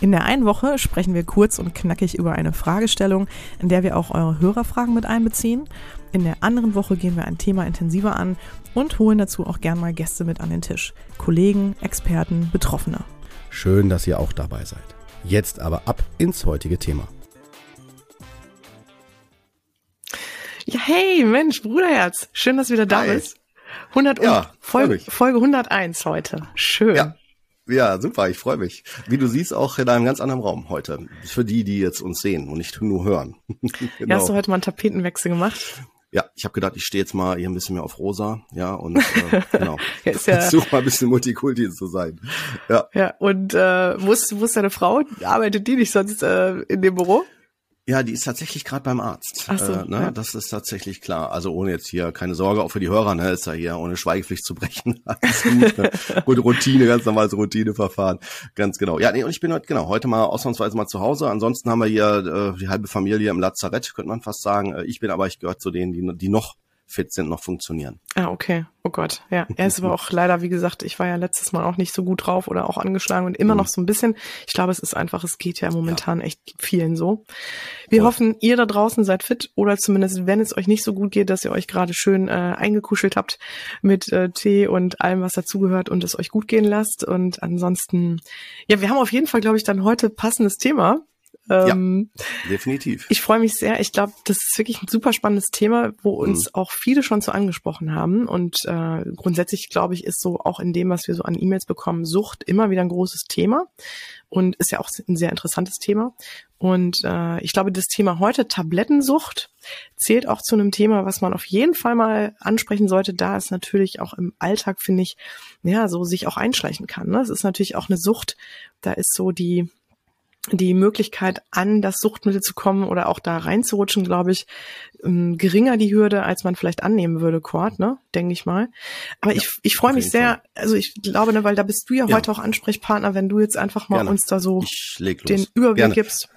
In der einen Woche sprechen wir kurz und knackig über eine Fragestellung, in der wir auch eure Hörerfragen mit einbeziehen. In der anderen Woche gehen wir ein Thema intensiver an und holen dazu auch gern mal Gäste mit an den Tisch. Kollegen, Experten, Betroffene. Schön, dass ihr auch dabei seid. Jetzt aber ab ins heutige Thema. Ja, hey, Mensch, Bruderherz, schön, dass du wieder da Hi. bist. 100 und Ja, Folge. Folge 101 heute. Schön. Ja. Ja, super, ich freue mich. Wie du siehst, auch in einem ganz anderen Raum heute. Für die, die jetzt uns sehen und nicht nur hören. Ja, hast du heute mal einen Tapetenwechsel gemacht? Ja, ich habe gedacht, ich stehe jetzt mal hier ein bisschen mehr auf rosa, ja, und äh, genau. Ja, ja- Versuch mal ein bisschen Multikulti zu sein. Ja. Ja, und äh, wo, ist, wo ist deine Frau? Arbeitet die nicht sonst äh, in dem Büro? Ja, die ist tatsächlich gerade beim Arzt. Ach so, äh, ne? ja. Das ist tatsächlich klar. Also ohne jetzt hier, keine Sorge, auch für die Hörer, ne, ist ja hier ohne Schweigepflicht zu brechen. Alles gut. Ne? Gute Routine, ganz normales Routineverfahren. Ganz genau. Ja, nee, und ich bin heute, genau, heute mal ausnahmsweise mal zu Hause. Ansonsten haben wir hier äh, die halbe Familie im Lazarett, könnte man fast sagen. Äh, Ich bin aber, ich gehöre zu denen, die, die noch fit sind, noch funktionieren. Ah, okay. Oh Gott. Ja, er ist aber auch leider, wie gesagt, ich war ja letztes Mal auch nicht so gut drauf oder auch angeschlagen und immer Mhm. noch so ein bisschen. Ich glaube, es ist einfach, es geht ja momentan echt vielen so. Wir Voll. hoffen, ihr da draußen seid fit oder zumindest, wenn es euch nicht so gut geht, dass ihr euch gerade schön äh, eingekuschelt habt mit äh, Tee und allem, was dazugehört und es euch gut gehen lasst. Und ansonsten, ja, wir haben auf jeden Fall, glaube ich, dann heute passendes Thema. Ähm, Definitiv. ich freue mich sehr. Ich glaube, das ist wirklich ein super spannendes Thema, wo uns auch viele schon so angesprochen haben. Und äh, grundsätzlich, glaube ich, ist so auch in dem, was wir so an E-Mails bekommen, Sucht immer wieder ein großes Thema und ist ja auch ein sehr interessantes Thema. Und äh, ich glaube, das Thema heute, Tablettensucht, zählt auch zu einem Thema, was man auf jeden Fall mal ansprechen sollte, da es natürlich auch im Alltag, finde ich, ja, so sich auch einschleichen kann. Ne? Es ist natürlich auch eine Sucht, da ist so die die Möglichkeit, an das Suchtmittel zu kommen oder auch da reinzurutschen, glaube ich, ähm, geringer die Hürde, als man vielleicht annehmen würde, Cord, ne? Denke ich mal. Aber Ja, ich, ich freue mich sehr, also ich glaube, ne, weil da bist du ja, Ja. heute auch Ansprechpartner, wenn du jetzt einfach mal Gerne. uns da so den Überblick Gerne. gibst.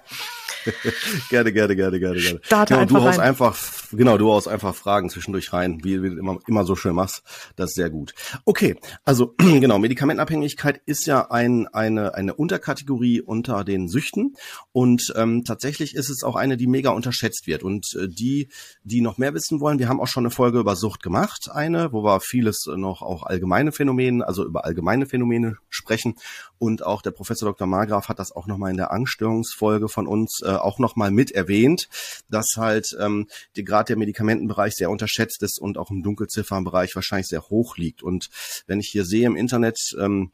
Gerne, gerne, gerne, gerne, gerne. Starte genau, du einfach haust rein. einfach, genau, du haust einfach Fragen zwischendurch rein, wie, wie du immer, immer so schön machst. Das ist sehr gut. Okay, also genau, Medikamentenabhängigkeit ist ja ein, eine, eine Unterkategorie unter den Süchten und ähm, tatsächlich ist es auch eine, die mega unterschätzt wird. Und äh, die, die noch mehr wissen wollen, wir haben auch schon eine Folge über Sucht gemacht, eine, wo wir vieles noch auch allgemeine Phänomene, also über allgemeine Phänomene sprechen. Und auch der Professor Dr. Margraf hat das auch nochmal in der Angststörungsfolge von uns äh, auch nochmal mit erwähnt, dass halt ähm, die, gerade der Medikamentenbereich sehr unterschätzt ist und auch im Dunkelziffernbereich wahrscheinlich sehr hoch liegt. Und wenn ich hier sehe im Internet, ähm,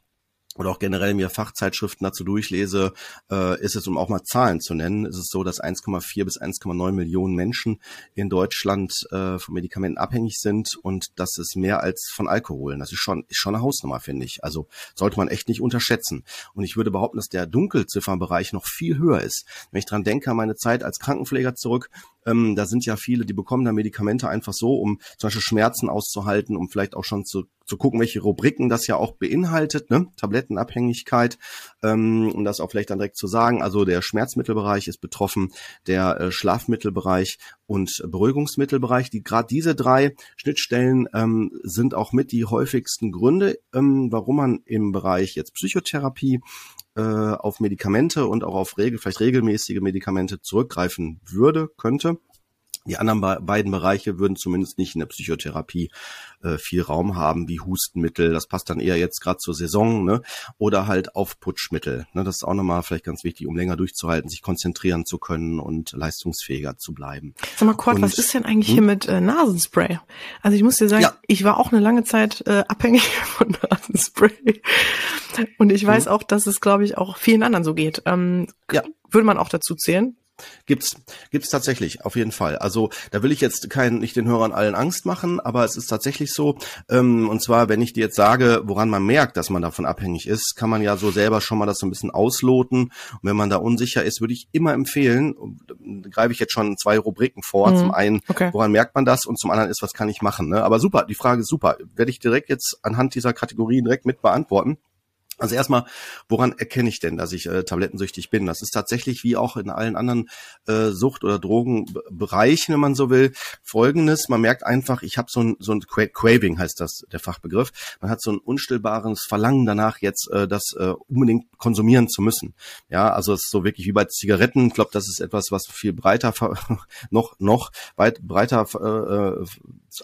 oder auch generell mir Fachzeitschriften dazu durchlese, äh, ist es, um auch mal Zahlen zu nennen, ist es so, dass 1,4 bis 1,9 Millionen Menschen in Deutschland äh, von Medikamenten abhängig sind und das ist mehr als von Alkohol. Das ist schon, ist schon eine Hausnummer, finde ich. Also sollte man echt nicht unterschätzen. Und ich würde behaupten, dass der Dunkelziffernbereich noch viel höher ist. Wenn ich dran denke, an meine Zeit als Krankenpfleger zurück, ähm, da sind ja viele, die bekommen da Medikamente einfach so, um zum Beispiel Schmerzen auszuhalten, um vielleicht auch schon zu, zu gucken, welche Rubriken das ja auch beinhaltet, ne? Tablettenabhängigkeit, ähm, um das auch vielleicht dann direkt zu sagen. Also der Schmerzmittelbereich ist betroffen, der äh, Schlafmittelbereich und Beruhigungsmittelbereich. Die gerade diese drei Schnittstellen ähm, sind auch mit die häufigsten Gründe, ähm, warum man im Bereich jetzt Psychotherapie äh, auf Medikamente und auch auf regel, vielleicht regelmäßige Medikamente zurückgreifen würde, könnte. Die anderen be beiden Bereiche würden zumindest nicht in der Psychotherapie äh, viel Raum haben, wie Hustenmittel, das passt dann eher jetzt gerade zur Saison, ne? Oder halt Aufputschmittel. Ne? Das ist auch nochmal vielleicht ganz wichtig, um länger durchzuhalten, sich konzentrieren zu können und leistungsfähiger zu bleiben. Sag mal, Kurt, Und- was ist denn eigentlich Hm? hier mit äh, Nasenspray? Also ich muss dir sagen, Ja. ich war auch eine lange Zeit äh, abhängig von Nasenspray. Und ich weiß auch, dass es, glaube ich, auch vielen anderen so geht. Ähm, Ja. Würde man auch dazu zählen? Gibt's, gibt's tatsächlich, auf jeden Fall. Also da will ich jetzt keinen, nicht den Hörern allen Angst machen, aber es ist tatsächlich so. Ähm, und zwar, wenn ich dir jetzt sage, woran man merkt, dass man davon abhängig ist, kann man ja so selber schon mal das so ein bisschen ausloten. Und wenn man da unsicher ist, würde ich immer empfehlen, greife ich jetzt schon zwei Rubriken vor. Mhm. Zum einen, okay. woran merkt man das? Und zum anderen ist, was kann ich machen? Ne? Aber super, die Frage ist super. Werde ich direkt jetzt anhand dieser Kategorien direkt mit beantworten. Also erstmal, woran erkenne ich denn, dass ich äh, tablettensüchtig bin? Das ist tatsächlich wie auch in allen anderen äh, Sucht- oder Drogenbereichen, wenn man so will, folgendes. Man merkt einfach, ich habe so ein, so ein Craving, heißt das der Fachbegriff. Man hat so ein unstillbares Verlangen danach, jetzt äh, das äh, unbedingt konsumieren zu müssen. Ja, also es ist so wirklich wie bei Zigaretten. Ich glaube, das ist etwas, was viel breiter noch noch weit breiter äh, äh,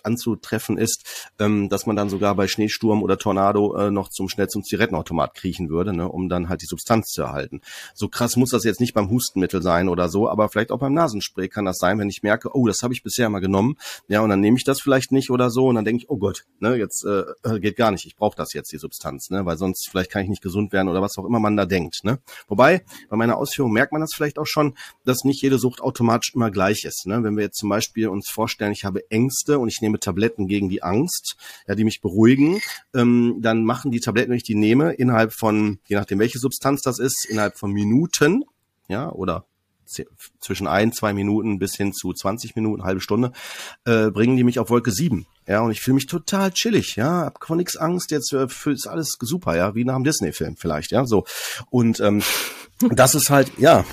anzutreffen ist, ähm, dass man dann sogar bei Schneesturm oder Tornado äh, noch zum schnell zum Zigarettenautomat Automat kriechen würde, ne, um dann halt die Substanz zu erhalten. So krass muss das jetzt nicht beim Hustenmittel sein oder so, aber vielleicht auch beim Nasenspray kann das sein, wenn ich merke, oh, das habe ich bisher mal genommen, ja, und dann nehme ich das vielleicht nicht oder so und dann denke ich, oh Gott, ne, jetzt äh geht gar nicht, ich brauche das jetzt, die Substanz, ne, weil sonst vielleicht kann ich nicht gesund werden oder was auch immer man da denkt, ne. Wobei, bei meiner Ausführung merkt man das vielleicht auch schon, dass nicht jede Sucht automatisch immer gleich ist, ne. Wenn wir jetzt zum Beispiel uns vorstellen, ich habe Ängste und ich nehme Tabletten gegen die Angst, ja, die mich beruhigen, ähm, dann machen die Tabletten, wenn ich die nehme, in innerhalb von, je nachdem welche Substanz das ist, innerhalb von Minuten, ja, oder zwischen ein, zwei Minuten bis hin zu 20 Minuten, halbe Stunde, äh, bringen die mich auf Wolke 7. Ja, und ich fühle mich total chillig, ja, hab vor nichts Angst, jetzt äh, ist alles super, ja, wie nach einem Disney-Film vielleicht, ja, so. Und ähm, das ist halt, ja,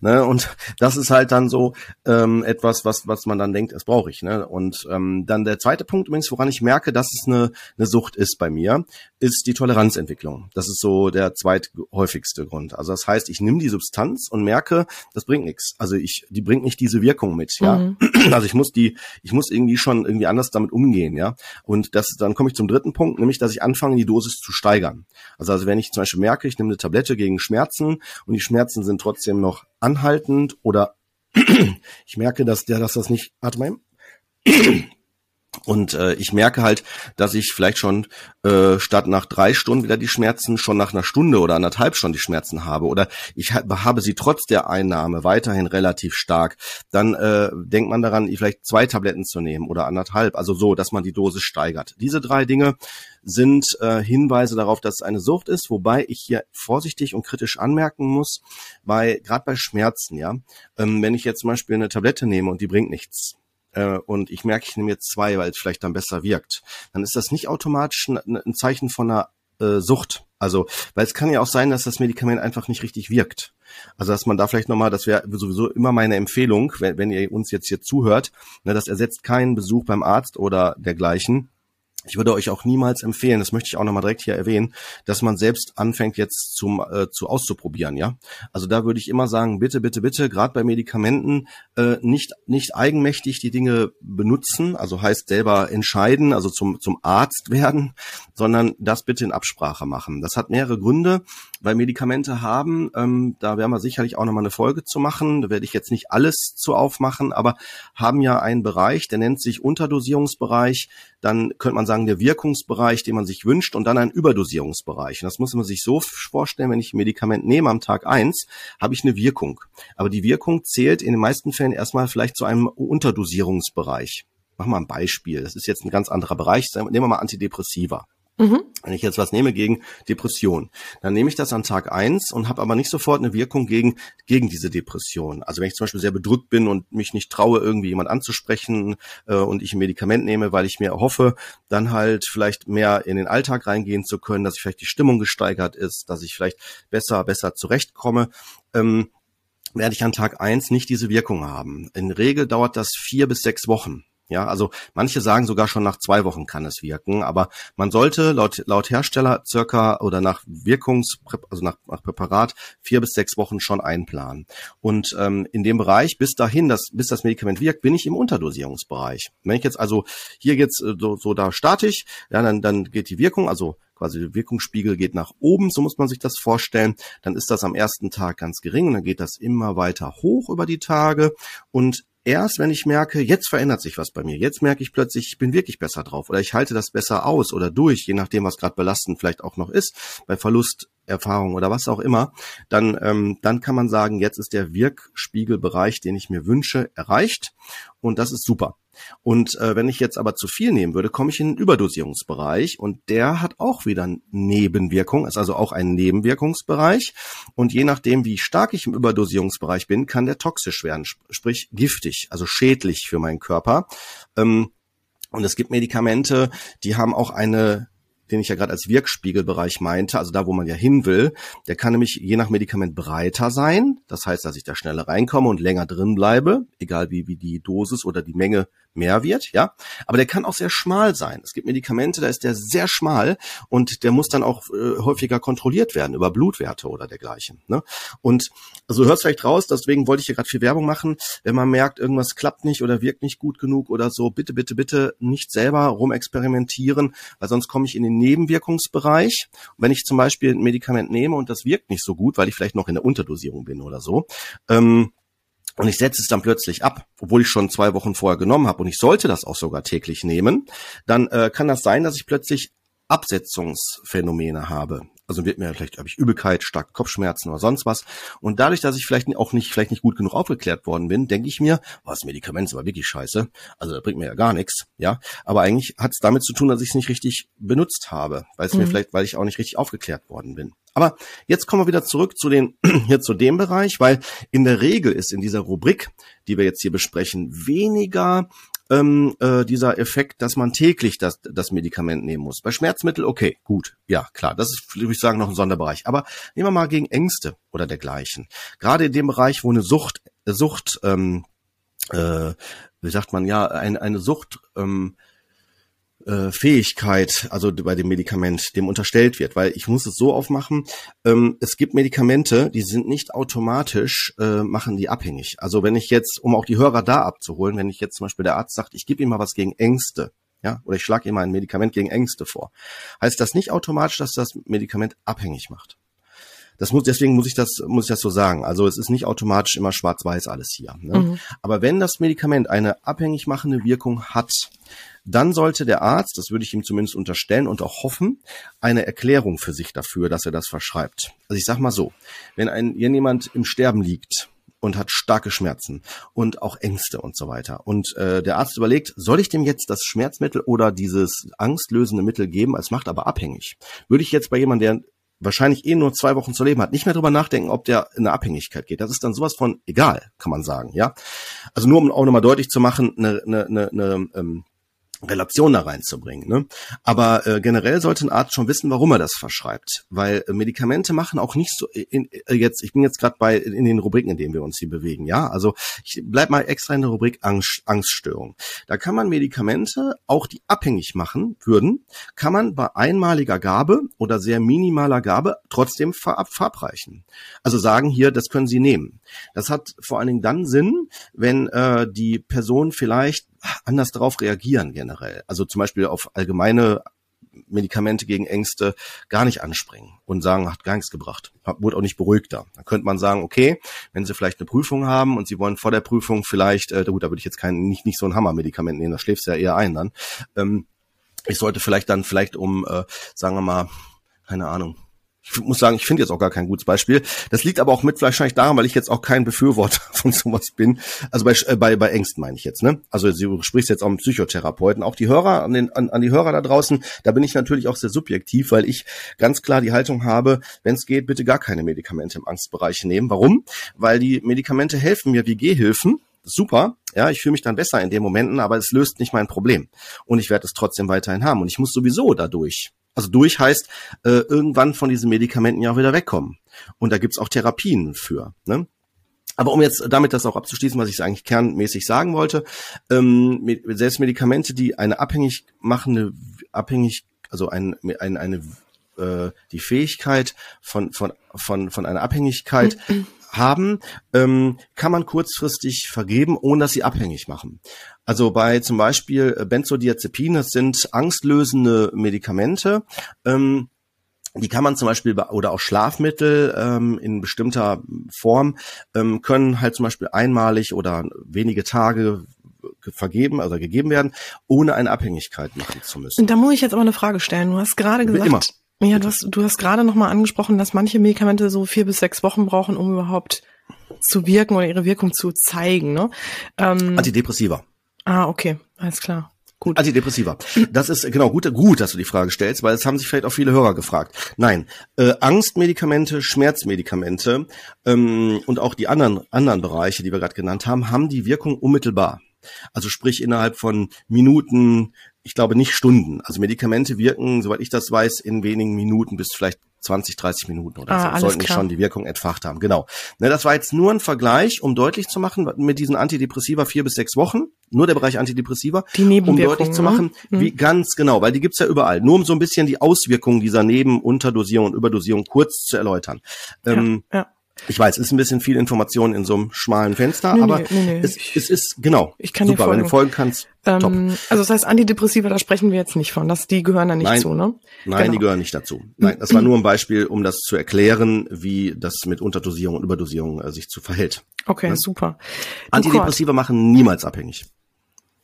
ne, und das ist halt dann so ähm, etwas, was, was man dann denkt, das brauche ich. Ne? Und ähm, dann der zweite Punkt übrigens, woran ich merke, dass es eine, eine Sucht ist bei mir, ist die Toleranzentwicklung. Das ist so der zweithäufigste Grund. Also das heißt, ich nehme die Substanz und merke, das bringt nichts. Also ich, die bringt nicht diese Wirkung mit, ja. Mhm. Also ich muss die, ich muss irgendwie schon irgendwie anders damit umgehen, ja. Und das, dann komme ich zum dritten Punkt, nämlich, dass ich anfange, die Dosis zu steigern. Also, also wenn ich zum Beispiel merke, ich nehme eine Tablette gegen Schmerzen und die Schmerzen sind trotzdem noch anhaltend oder ich merke, dass der, dass das nicht, mal, und äh, ich merke halt, dass ich vielleicht schon äh, statt nach drei Stunden wieder die Schmerzen schon nach einer Stunde oder anderthalb Stunden die Schmerzen habe. Oder ich habe sie trotz der Einnahme weiterhin relativ stark. Dann äh, denkt man daran, vielleicht zwei Tabletten zu nehmen oder anderthalb. Also so, dass man die Dosis steigert. Diese drei Dinge sind äh, Hinweise darauf, dass es eine Sucht ist, wobei ich hier vorsichtig und kritisch anmerken muss, bei gerade bei Schmerzen, ja, ähm, wenn ich jetzt zum Beispiel eine Tablette nehme und die bringt nichts äh, und ich merke, ich nehme jetzt zwei, weil es vielleicht dann besser wirkt, dann ist das nicht automatisch ein, ein Zeichen von einer äh, Sucht. Also, weil es kann ja auch sein, dass das Medikament einfach nicht richtig wirkt. Also, dass man da vielleicht nochmal, das wäre sowieso immer meine Empfehlung, wenn, wenn ihr uns jetzt hier zuhört, ne, das ersetzt keinen Besuch beim Arzt oder dergleichen. Ich würde euch auch niemals empfehlen, das möchte ich auch nochmal direkt hier erwähnen, dass man selbst anfängt jetzt zum äh, zu auszuprobieren, ja. Also da würde ich immer sagen, bitte, bitte, bitte, gerade bei Medikamenten äh, nicht nicht eigenmächtig die Dinge benutzen, also heißt selber entscheiden, also zum zum Arzt werden, sondern das bitte in Absprache machen. Das hat mehrere Gründe, weil Medikamente haben, ähm, da werden wir sicherlich auch nochmal eine Folge zu machen, da werde ich jetzt nicht alles zu aufmachen, aber haben ja einen Bereich, der nennt sich Unterdosierungsbereich, dann könnte man sagen, der Wirkungsbereich, den man sich wünscht und dann ein Überdosierungsbereich. Und das muss man sich so vorstellen, wenn ich ein Medikament nehme am Tag eins, habe ich eine Wirkung. Aber die Wirkung zählt in den meisten Fällen erstmal vielleicht zu einem Unterdosierungsbereich. Mach mal ein Beispiel. Das ist jetzt ein ganz anderer Bereich. Nehmen wir mal Antidepressiva. Mhm. Wenn ich jetzt was nehme gegen Depression, dann nehme ich das an Tag eins und habe aber nicht sofort eine Wirkung gegen, gegen diese Depression. Also wenn ich zum Beispiel sehr bedrückt bin und mich nicht traue, irgendwie jemand anzusprechen äh, und ich ein Medikament nehme, weil ich mir hoffe, dann halt vielleicht mehr in den Alltag reingehen zu können, dass ich vielleicht die Stimmung gesteigert ist, dass ich vielleicht besser, besser zurechtkomme, ähm, werde ich an Tag eins nicht diese Wirkung haben. In Regel dauert das vier bis sechs Wochen. Ja, also manche sagen sogar schon nach zwei Wochen kann es wirken, aber man sollte laut, laut Hersteller circa oder nach Wirkungs, also nach, nach Präparat vier bis sechs Wochen schon einplanen. Und ähm, in dem Bereich bis dahin, dass, bis das Medikament wirkt, bin ich im Unterdosierungsbereich. Wenn ich jetzt also hier jetzt äh, so, so da starte ja, dann, dann geht die Wirkung, also quasi der Wirkungsspiegel geht nach oben, so muss man sich das vorstellen. Dann ist das am ersten Tag ganz gering und dann geht das immer weiter hoch über die Tage und erst, wenn ich merke, jetzt verändert sich was bei mir. Jetzt merke ich plötzlich, ich bin wirklich besser drauf oder ich halte das besser aus oder durch, je nachdem, was gerade belastend vielleicht auch noch ist. Bei Verlust Erfahrung oder was auch immer, dann, ähm, dann kann man sagen, jetzt ist der Wirkspiegelbereich, den ich mir wünsche, erreicht und das ist super. Und äh, wenn ich jetzt aber zu viel nehmen würde, komme ich in den Überdosierungsbereich und der hat auch wieder Nebenwirkung, ist also auch ein Nebenwirkungsbereich. Und je nachdem, wie stark ich im Überdosierungsbereich bin, kann der toxisch werden, sprich giftig, also schädlich für meinen Körper. Ähm, und es gibt Medikamente, die haben auch eine den ich ja gerade als Wirkspiegelbereich meinte, also da, wo man ja hin will, der kann nämlich je nach Medikament breiter sein. Das heißt, dass ich da schneller reinkomme und länger drin bleibe, egal wie, wie die Dosis oder die Menge mehr wird, ja. Aber der kann auch sehr schmal sein. Es gibt Medikamente, da ist der sehr schmal und der muss dann auch äh, häufiger kontrolliert werden über Blutwerte oder dergleichen. Ne? Und also du hörst vielleicht raus, deswegen wollte ich hier gerade viel Werbung machen. Wenn man merkt, irgendwas klappt nicht oder wirkt nicht gut genug oder so, bitte, bitte, bitte nicht selber rumexperimentieren, weil sonst komme ich in den Nebenwirkungsbereich. Und wenn ich zum Beispiel ein Medikament nehme und das wirkt nicht so gut, weil ich vielleicht noch in der Unterdosierung bin oder so, ähm, und ich setze es dann plötzlich ab, obwohl ich schon zwei Wochen vorher genommen habe und ich sollte das auch sogar täglich nehmen, dann äh, kann das sein, dass ich plötzlich Absetzungsphänomene habe. Also wird mir vielleicht habe ich Übelkeit, starke Kopfschmerzen oder sonst was. Und dadurch, dass ich vielleicht auch nicht vielleicht nicht gut genug aufgeklärt worden bin, denke ich mir, was Medikament ist aber wirklich scheiße. Also das bringt mir ja gar nichts, ja. Aber eigentlich hat es damit zu tun, dass ich es nicht richtig benutzt habe, weil es mhm. mir vielleicht, weil ich auch nicht richtig aufgeklärt worden bin. Aber jetzt kommen wir wieder zurück zu den hier zu dem Bereich, weil in der Regel ist in dieser Rubrik, die wir jetzt hier besprechen, weniger ähm, äh, dieser Effekt, dass man täglich das, das Medikament nehmen muss. Bei Schmerzmittel, okay, gut, ja, klar, das ist, würde ich sagen, noch ein Sonderbereich. Aber nehmen wir mal gegen Ängste oder dergleichen. Gerade in dem Bereich, wo eine Sucht, Sucht, ähm, äh, wie sagt man, ja, ein, eine Sucht ähm, äh, Fähigkeit, also bei dem Medikament, dem unterstellt wird, weil ich muss es so aufmachen, ähm, es gibt Medikamente, die sind nicht automatisch, äh, machen die abhängig. Also wenn ich jetzt, um auch die Hörer da abzuholen, wenn ich jetzt zum Beispiel der Arzt sagt, ich gebe ihm mal was gegen Ängste, ja, oder ich schlage ihm mal ein Medikament gegen Ängste vor, heißt das nicht automatisch, dass das Medikament abhängig macht. Das muss, deswegen muss ich das, muss ich das so sagen. Also es ist nicht automatisch immer schwarz-weiß alles hier. Ne? Mhm. Aber wenn das Medikament eine abhängig machende Wirkung hat, dann sollte der Arzt, das würde ich ihm zumindest unterstellen und auch hoffen, eine Erklärung für sich dafür, dass er das verschreibt. Also ich sag mal so, wenn ein wenn jemand im Sterben liegt und hat starke Schmerzen und auch Ängste und so weiter. Und äh, der Arzt überlegt, soll ich dem jetzt das Schmerzmittel oder dieses angstlösende Mittel geben? Es macht aber abhängig. Würde ich jetzt bei jemandem, der wahrscheinlich eh nur zwei Wochen zu leben hat, nicht mehr drüber nachdenken, ob der in eine Abhängigkeit geht. Das ist dann sowas von egal, kann man sagen, ja. Also nur um auch nochmal deutlich zu machen, eine, eine, eine, eine ähm, Relation da reinzubringen. Ne? Aber äh, generell sollte ein Arzt schon wissen, warum er das verschreibt, weil äh, Medikamente machen auch nicht so in, äh, jetzt. Ich bin jetzt gerade bei in den Rubriken, in denen wir uns hier bewegen. Ja, also ich bleib mal extra in der Rubrik Angst, Angststörung. Da kann man Medikamente, auch die abhängig machen würden, kann man bei einmaliger Gabe oder sehr minimaler Gabe trotzdem ver verabreichen. Also sagen hier, das können Sie nehmen. Das hat vor allen Dingen dann Sinn, wenn äh, die Person vielleicht anders darauf reagieren generell. Also zum Beispiel auf allgemeine Medikamente gegen Ängste gar nicht anspringen und sagen, hat gar nichts gebracht, wurde auch nicht beruhigter. Dann könnte man sagen, okay, wenn Sie vielleicht eine Prüfung haben und Sie wollen vor der Prüfung vielleicht, äh, gut, da würde ich jetzt kein nicht nicht so ein Hammermedikament nehmen, da schläfst du ja eher ein dann. Ähm, ich sollte vielleicht dann vielleicht um, äh, sagen wir mal, keine Ahnung, ich muss sagen, ich finde jetzt auch gar kein gutes Beispiel. Das liegt aber auch mit wahrscheinlich daran, weil ich jetzt auch kein Befürworter von sowas bin. Also bei, äh, bei, bei Ängsten meine ich jetzt, ne? Also du sprichst jetzt auch mit Psychotherapeuten. Auch die Hörer, an, den, an, an die Hörer da draußen, da bin ich natürlich auch sehr subjektiv, weil ich ganz klar die Haltung habe, wenn es geht, bitte gar keine Medikamente im Angstbereich nehmen. Warum? Weil die Medikamente helfen mir wie Gehhilfen, super, ja, ich fühle mich dann besser in den Momenten, aber es löst nicht mein Problem. Und ich werde es trotzdem weiterhin haben. Und ich muss sowieso dadurch also durch heißt äh, irgendwann von diesen Medikamenten ja auch wieder wegkommen. Und da gibt's auch Therapien für. Ne? Aber um jetzt damit das auch abzuschließen, was ich eigentlich kernmäßig sagen wollte, ähm, selbst Medikamente, die eine abhängig machende, abhängig, also ein, ein, eine äh, die Fähigkeit von, von, von, von einer Abhängigkeit haben, ähm, kann man kurzfristig vergeben, ohne dass sie abhängig machen. Also bei zum Beispiel äh, Benzodiazepin, das sind angstlösende Medikamente. Ähm, die kann man zum Beispiel oder auch Schlafmittel ähm, in bestimmter Form ähm, können halt zum Beispiel einmalig oder wenige Tage vergeben, also gegeben werden, ohne eine Abhängigkeit machen zu müssen. Und da muss ich jetzt aber eine Frage stellen. Du hast gerade gesagt, Ja, du hast, du hast gerade nochmal angesprochen, dass manche Medikamente so vier bis sechs Wochen brauchen, um überhaupt zu wirken oder ihre Wirkung zu zeigen. Ne? Ähm, Antidepressiva. Ah, okay, alles klar. Gut. Antidepressiva. Das ist genau gut, gut, dass du die Frage stellst, weil es haben sich vielleicht auch viele Hörer gefragt. Nein, äh, Angstmedikamente, Schmerzmedikamente ähm, und auch die anderen anderen Bereiche, die wir gerade genannt haben, haben die Wirkung unmittelbar. Also sprich innerhalb von Minuten, ich glaube nicht Stunden. Also Medikamente wirken, soweit ich das weiß, in wenigen Minuten bis vielleicht 20, 30 Minuten oder ah, so. Sollten die schon die Wirkung entfacht haben. Genau. Ne, das war jetzt nur ein Vergleich, um deutlich zu machen, mit diesen Antidepressiva vier bis sechs Wochen, nur der Bereich Antidepressiva, die um deutlich zu machen, ne? wie ganz genau, weil die gibt's ja überall. Nur um so ein bisschen die Auswirkungen dieser Neben-, Unterdosierung und Überdosierung kurz zu erläutern. Ja, ähm, ja. Ich weiß, es ist ein bisschen viel Information in so einem schmalen Fenster, nee, aber nee, nee, es, es, ist genau. Ich kann super, dir folgen. wenn du folgen kannst. Ähm, top. Also das heißt Antidepressiva, da sprechen wir jetzt nicht von, dass die gehören da nicht nein, zu, ne? Nein, genau. die gehören nicht dazu. Nein, das war nur ein Beispiel, um das zu erklären, wie das mit Unterdosierung und Überdosierung äh, sich zu verhält. Okay, ja? super. Antidepressiva machen niemals abhängig.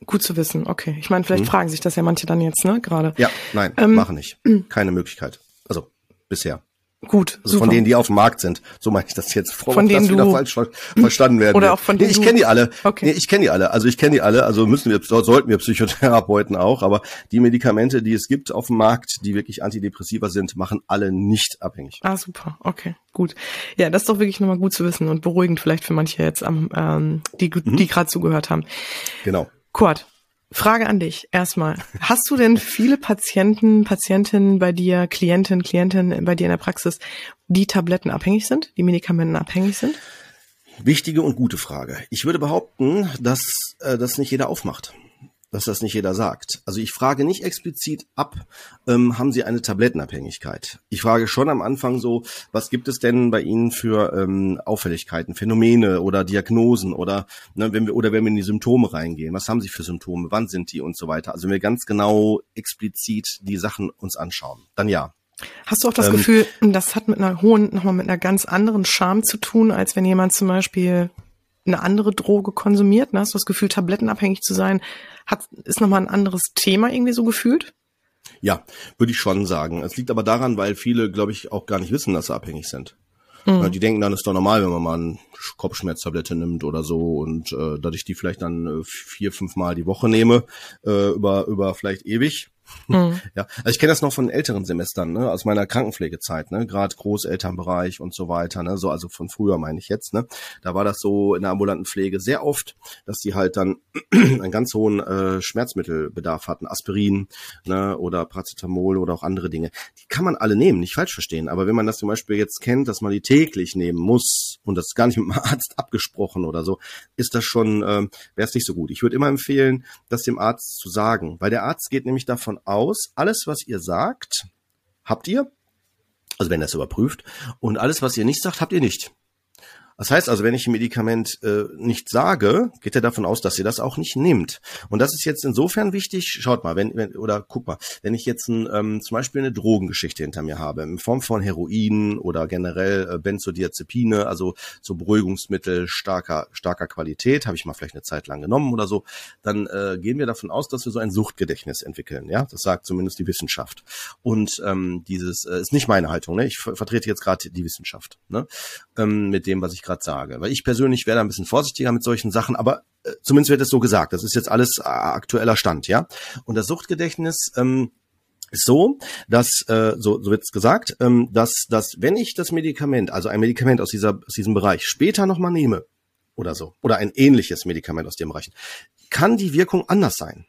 Gut zu wissen, okay. Ich meine, vielleicht hm. fragen sich das ja manche dann jetzt, ne, gerade. Ja, nein, ähm, machen nicht. Keine Möglichkeit. Also bisher. Gut, also super. von denen, die auf dem Markt sind. So meine ich das jetzt. Vor, von denen das wieder falsch verstanden werden. Oder auch von denen nee, ich kenne die alle. Okay. Nee, ich kenne die alle. Also ich kenne die alle. Also müssen wir, sollten wir Psychotherapeuten auch. Aber die Medikamente, die es gibt auf dem Markt, die wirklich antidepressiva sind, machen alle nicht abhängig. Ah, super. Okay, gut. Ja, das ist doch wirklich nochmal gut zu wissen und beruhigend vielleicht für manche jetzt, am, ähm, die, mhm. die gerade zugehört haben. Genau. Kurt, Frage an dich erstmal. Hast du denn viele Patienten, Patientinnen bei dir, Klienten, Klientinnen bei dir in der Praxis, die tablettenabhängig sind, die medikamentenabhängig sind? Wichtige und gute Frage. Ich würde behaupten, dass äh, das nicht jeder aufmacht dass das nicht jeder sagt. Also ich frage nicht explizit ab, ähm, haben Sie eine Tablettenabhängigkeit? Ich frage schon am Anfang so, was gibt es denn bei Ihnen für ähm, Auffälligkeiten, Phänomene oder Diagnosen oder ne, wenn wir oder wenn wir in die Symptome reingehen, was haben Sie für Symptome, wann sind die und so weiter. Also wenn wir ganz genau explizit die Sachen uns anschauen, dann ja. Hast du auch das ähm, Gefühl, das hat mit einer hohen, nochmal mit einer ganz anderen Scham zu tun, als wenn jemand zum Beispiel eine andere Droge konsumiert? Ne? Hast du das Gefühl, tablettenabhängig zu sein, hat, ist nochmal ein anderes Thema irgendwie so gefühlt? Ja, würde ich schon sagen. Es liegt aber daran, weil viele, glaube ich, auch gar nicht wissen, dass sie abhängig sind. Mhm. Die denken dann, ist doch normal, wenn man mal eine Kopfschmerztablette nimmt oder so und äh, dass ich die vielleicht dann äh, vier, fünf Mal die Woche nehme, äh, über, über vielleicht ewig, Mhm. Ja, also ich kenne das noch von älteren Semestern, ne, aus meiner Krankenpflegezeit, ne, gerade Großelternbereich und so weiter, ne, so also von früher meine ich jetzt, ne, da war das so in der ambulanten Pflege sehr oft, dass die halt dann einen ganz hohen äh, Schmerzmittelbedarf hatten, Aspirin, ne, oder Paracetamol oder auch andere Dinge. Die kann man alle nehmen, nicht falsch verstehen, aber wenn man das zum Beispiel jetzt kennt, dass man die täglich nehmen muss und das gar nicht mit dem Arzt abgesprochen oder so, ist das schon, äh, wäre es nicht so gut. Ich würde immer empfehlen, das dem Arzt zu sagen, weil der Arzt geht nämlich davon aus, alles, was ihr sagt, habt ihr. Also wenn er es überprüft. Und alles, was ihr nicht sagt, habt ihr nicht. Das heißt also, wenn ich ein Medikament äh, nicht sage, geht er davon aus, dass ihr das auch nicht nehmt. Und das ist jetzt insofern wichtig. Schaut mal, wenn, wenn oder guck mal, wenn ich jetzt ein, ähm, zum Beispiel eine Drogengeschichte hinter mir habe, in Form von Heroin oder generell äh, Benzodiazepine, also so Beruhigungsmittel starker starker Qualität, habe ich mal vielleicht eine Zeit lang genommen oder so, dann äh, gehen wir davon aus, dass wir so ein Suchtgedächtnis entwickeln. Ja, das sagt zumindest die Wissenschaft. Und ähm, dieses äh, ist nicht meine Haltung. Ne? Ich vertrete jetzt gerade die Wissenschaft ne? ähm, mit dem, was ich gerade sage. Weil ich persönlich wäre da ein bisschen vorsichtiger mit solchen Sachen, aber äh, zumindest wird es so gesagt. Das ist jetzt alles äh, aktueller Stand, ja. Und das Suchtgedächtnis ähm, ist so, dass, äh, so, so wird es gesagt, ähm, dass, dass wenn ich das Medikament, also ein Medikament aus, dieser, aus diesem Bereich später nochmal nehme, oder so, oder ein ähnliches Medikament aus dem Bereich, kann die Wirkung anders sein.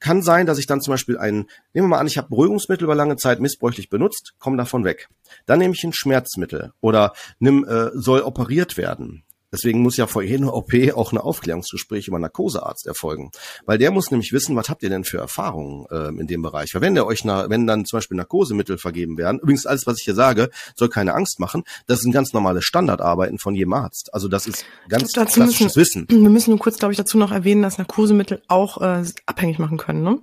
Kann sein, dass ich dann zum Beispiel ein, nehmen wir mal an, ich habe Beruhigungsmittel über lange Zeit missbräuchlich benutzt, komme davon weg. Dann nehme ich ein Schmerzmittel oder nimm, äh, soll operiert werden. Deswegen muss ja vor jeder OP auch ein Aufklärungsgespräch über Narkosearzt erfolgen. Weil der muss nämlich wissen, was habt ihr denn für Erfahrungen äh, in dem Bereich. Weil wenn der euch, na, wenn dann zum Beispiel Narkosemittel vergeben werden, übrigens alles, was ich hier sage, soll keine Angst machen, das sind ganz normale Standardarbeiten von jedem Arzt. Also das ist ganz glaub, klassisches müssen, Wissen. Wir müssen nur kurz, glaube ich, dazu noch erwähnen, dass Narkosemittel auch äh, abhängig machen können, ne?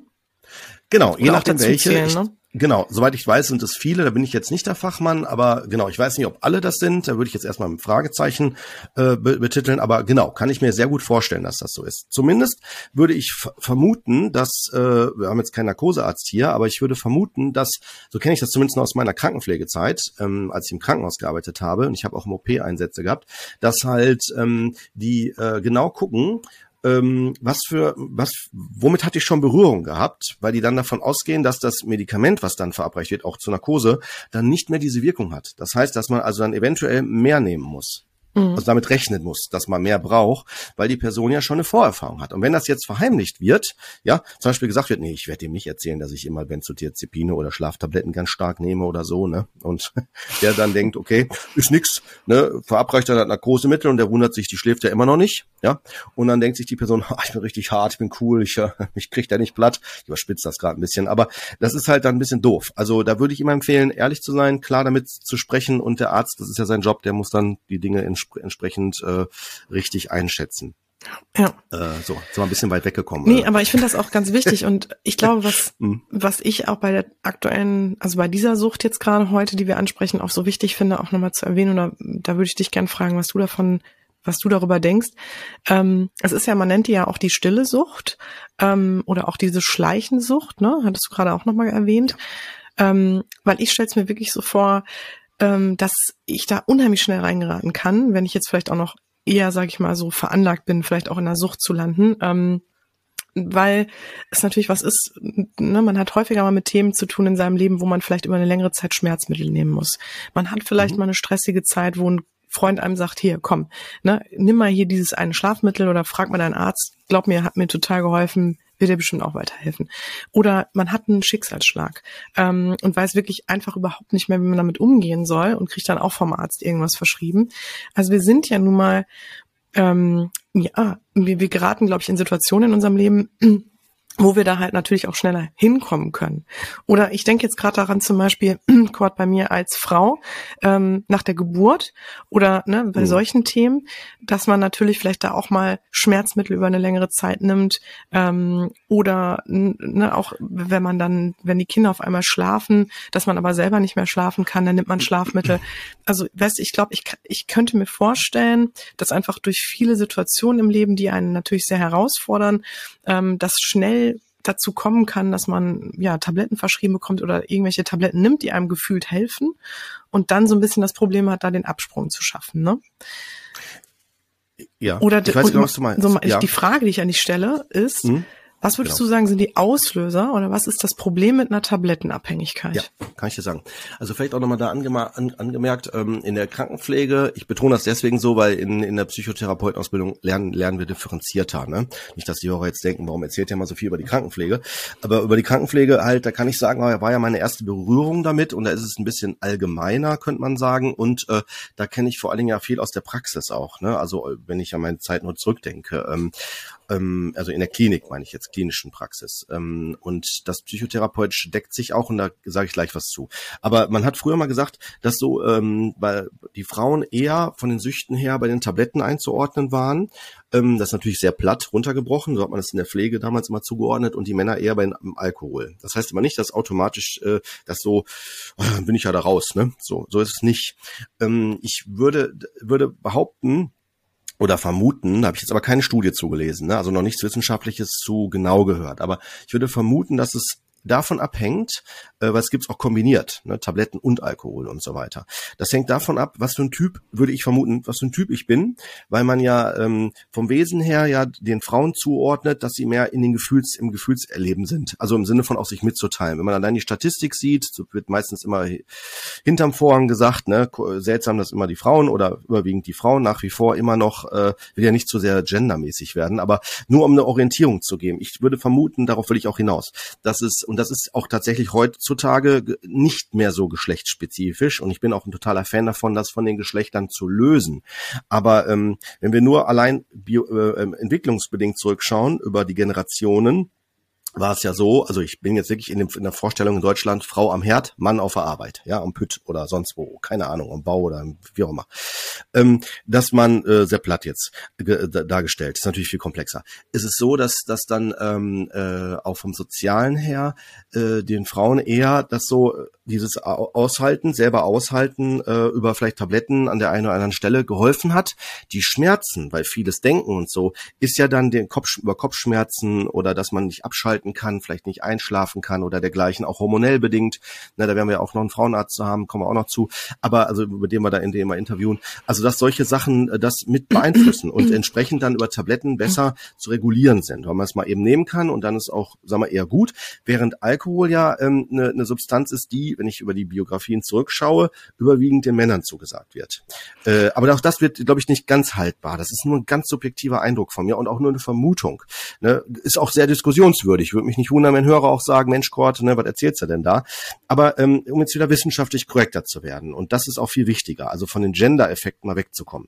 Genau, Oder je nachdem welche. Zählen, ne? Genau, soweit ich weiß, sind es viele, da bin ich jetzt nicht der Fachmann, aber genau, ich weiß nicht, ob alle das sind, da würde ich jetzt erstmal mit Fragezeichen äh, betiteln, aber genau, kann ich mir sehr gut vorstellen, dass das so ist. Zumindest würde ich vermuten, dass, äh, wir haben jetzt keinen Narkosearzt hier, aber ich würde vermuten, dass, so kenne ich das zumindest noch aus meiner Krankenpflegezeit, ähm, als ich im Krankenhaus gearbeitet habe, und ich habe auch im OP Einsätze gehabt, dass halt ähm, die äh, genau gucken, ähm, was für, was, womit hatte ich schon Berührung gehabt, weil die dann davon ausgehen, dass das Medikament, was dann verabreicht wird, auch zur Narkose, dann nicht mehr diese Wirkung hat. Das heißt, dass man also dann eventuell mehr nehmen muss mhm. also damit rechnen muss, dass man mehr braucht, weil die Person ja schon eine Vorerfahrung hat. Und wenn das jetzt verheimlicht wird, ja, zum Beispiel gesagt wird, nee, ich werde ihm nicht erzählen, dass ich immer Benzodiazepine oder Schlaftabletten ganz stark nehme oder so, ne? Und der dann denkt, okay, ist nix, ne? Verabreicht er Narkosemittel und der wundert sich, die schläft ja immer noch nicht, ja? Und dann denkt sich die Person, ah, ich bin richtig hart, ich bin cool, ich, ich krieg da nicht platt. Ich überspitze das gerade ein bisschen, aber das ist halt dann ein bisschen doof. Also da würde ich immer empfehlen, ehrlich zu sein, klar damit zu sprechen und der Arzt, das ist ja sein Job, der muss dann die Dinge in entsprechend äh, richtig einschätzen. Ja. Äh, so, sind wir ein bisschen weit weggekommen. Nee, aber ich finde das auch ganz wichtig und ich glaube, was, mhm. was ich auch bei der aktuellen, also bei dieser Sucht jetzt gerade heute, die wir ansprechen, auch so wichtig finde, auch nochmal zu erwähnen, oder da würde ich dich gern fragen, was du davon, was du darüber denkst. Ähm, es ist ja, man nennt die ja auch die stille Sucht ähm, oder auch diese Schleichensucht, ne? Hattest du gerade auch nochmal erwähnt. Ähm, weil ich stelle es mir wirklich so vor, ähm, dass ich da unheimlich schnell reingeraten kann, wenn ich jetzt vielleicht auch noch eher, sage ich mal, so veranlagt bin, vielleicht auch in der Sucht zu landen. Ähm, weil es natürlich was ist, ne, man hat häufiger mal mit Themen zu tun in seinem Leben, wo man vielleicht über eine längere Zeit Schmerzmittel nehmen muss. Man hat vielleicht mhm. mal eine stressige Zeit, wo ein Freund einem sagt, hier, komm, ne, nimm mal hier dieses eine Schlafmittel oder frag mal deinen Arzt, glaub mir, hat mir total geholfen, wird dir bestimmt auch weiterhelfen. Oder man hat einen Schicksalsschlag ähm, und weiß wirklich einfach überhaupt nicht mehr, wie man damit umgehen soll und kriegt dann auch vom Arzt irgendwas verschrieben. Also wir sind ja nun mal, ähm, ja, wir, wir geraten, glaube ich, in Situationen in unserem Leben, wo wir da halt natürlich auch schneller hinkommen können. Oder ich denke jetzt gerade daran zum Beispiel, Quad bei mir als Frau ähm, nach der Geburt oder ne, bei mhm. solchen Themen, dass man natürlich vielleicht da auch mal Schmerzmittel über eine längere Zeit nimmt ähm, oder ne, auch wenn man dann, wenn die Kinder auf einmal schlafen, dass man aber selber nicht mehr schlafen kann, dann nimmt man Schlafmittel. Also weißt, ich glaube, ich, ich könnte mir vorstellen, dass einfach durch viele Situationen im Leben, die einen natürlich sehr herausfordern, ähm, dass schnell dazu kommen kann, dass man ja Tabletten verschrieben bekommt oder irgendwelche Tabletten nimmt, die einem gefühlt helfen und dann so ein bisschen das Problem hat, da den Absprung zu schaffen. Ne? Ja. Oder ich weiß genau, was du meinst. So, ja. die Frage, die ich an dich stelle, ist, mhm. Was würdest genau. du sagen, sind die Auslöser oder was ist das Problem mit einer Tablettenabhängigkeit? Ja, kann ich dir sagen. Also vielleicht auch nochmal da an, angemerkt, ähm, in der Krankenpflege, ich betone das deswegen so, weil in, in der Psychotherapeutenausbildung lernen, lernen wir differenzierter. Ne? Nicht, dass die Hörer jetzt denken, warum erzählt ihr mal so viel über die Krankenpflege. Aber über die Krankenpflege halt, da kann ich sagen, war ja meine erste Berührung damit und da ist es ein bisschen allgemeiner, könnte man sagen. Und äh, da kenne ich vor allen Dingen ja viel aus der Praxis auch. Ne? Also wenn ich an meine Zeit nur zurückdenke. Ähm, ähm, also in der Klinik meine ich jetzt klinischen Praxis. Ähm, und das Psychotherapeutische deckt sich auch und da sage ich gleich was zu. Aber man hat früher mal gesagt, dass so ähm, weil die Frauen eher von den Süchten her bei den Tabletten einzuordnen waren. Ähm, das ist natürlich sehr platt runtergebrochen, so hat man es in der Pflege damals immer zugeordnet und die Männer eher beim Alkohol. Das heißt aber nicht, dass automatisch äh, das so, äh, bin ich ja da raus, ne? So, so ist es nicht. Ähm, ich würde, würde behaupten, oder vermuten, da habe ich jetzt aber keine Studie zugelesen, ne? also noch nichts Wissenschaftliches zu genau gehört, aber ich würde vermuten, dass es davon abhängt, äh, was gibt's auch kombiniert, ne, Tabletten und Alkohol und so weiter. Das hängt davon ab, was für ein Typ, würde ich vermuten, was für ein Typ ich bin, weil man ja ähm, vom Wesen her ja den Frauen zuordnet, dass sie mehr in den Gefühls, im Gefühlserleben sind. Also im Sinne von auch sich mitzuteilen. Wenn man allein die Statistik sieht, so wird meistens immer hinterm Vorhang gesagt, ne, seltsam, dass immer die Frauen oder überwiegend die Frauen nach wie vor immer noch, äh, will ja nicht zu sehr gendermäßig werden, aber nur um eine Orientierung zu geben. Ich würde vermuten, darauf will ich auch hinaus, dass es und das ist auch tatsächlich heutzutage nicht mehr so geschlechtsspezifisch und ich bin auch ein totaler Fan davon, das von den Geschlechtern zu lösen. Aber ähm, wenn wir nur allein bio, äh, ähm, entwicklungsbedingt zurückschauen über die Generationen, war es ja so, also ich bin jetzt wirklich in, dem, in der Vorstellung in Deutschland, Frau am Herd, Mann auf der Arbeit, ja, am Pütt oder sonst wo, keine Ahnung, am Bau oder wie auch immer. Ähm, dass man, äh, sehr platt jetzt äh, dargestellt, ist natürlich viel komplexer. Ist es so, dass dass dann ähm, äh, auch vom Sozialen her äh, den Frauen eher das so dieses Aushalten, selber aushalten, äh, über vielleicht Tabletten an der einen oder anderen Stelle geholfen hat. Die Schmerzen, weil vieles Denken und so, ist ja dann den Kopf, über Kopfschmerzen oder dass man nicht abschalten kann, vielleicht nicht einschlafen kann oder dergleichen, auch hormonell bedingt. Na, da werden wir auch noch einen Frauenarzt zu haben, kommen wir auch noch zu. Aber also über den wir da in dem mal interviewen. Also dass solche Sachen äh, das mit beeinflussen und entsprechend dann über Tabletten besser zu regulieren sind, weil man es mal eben nehmen kann und dann ist auch, sagen wir, eher gut. Während Alkohol ja ähm, eine, eine Substanz ist, die wenn ich über die Biografien zurückschaue, überwiegend den Männern zugesagt wird. Äh, aber auch das wird, glaube ich, nicht ganz haltbar. Das ist nur ein ganz subjektiver Eindruck von mir und auch nur eine Vermutung. Ne? Ist auch sehr diskussionswürdig. Würde mich nicht wundern, wenn Hörer auch sagen, Mensch, Kurt, ne, was erzählst du denn da? Aber ähm, um jetzt wieder wissenschaftlich korrekter zu werden, und das ist auch viel wichtiger, also von den Gender-Effekten mal wegzukommen.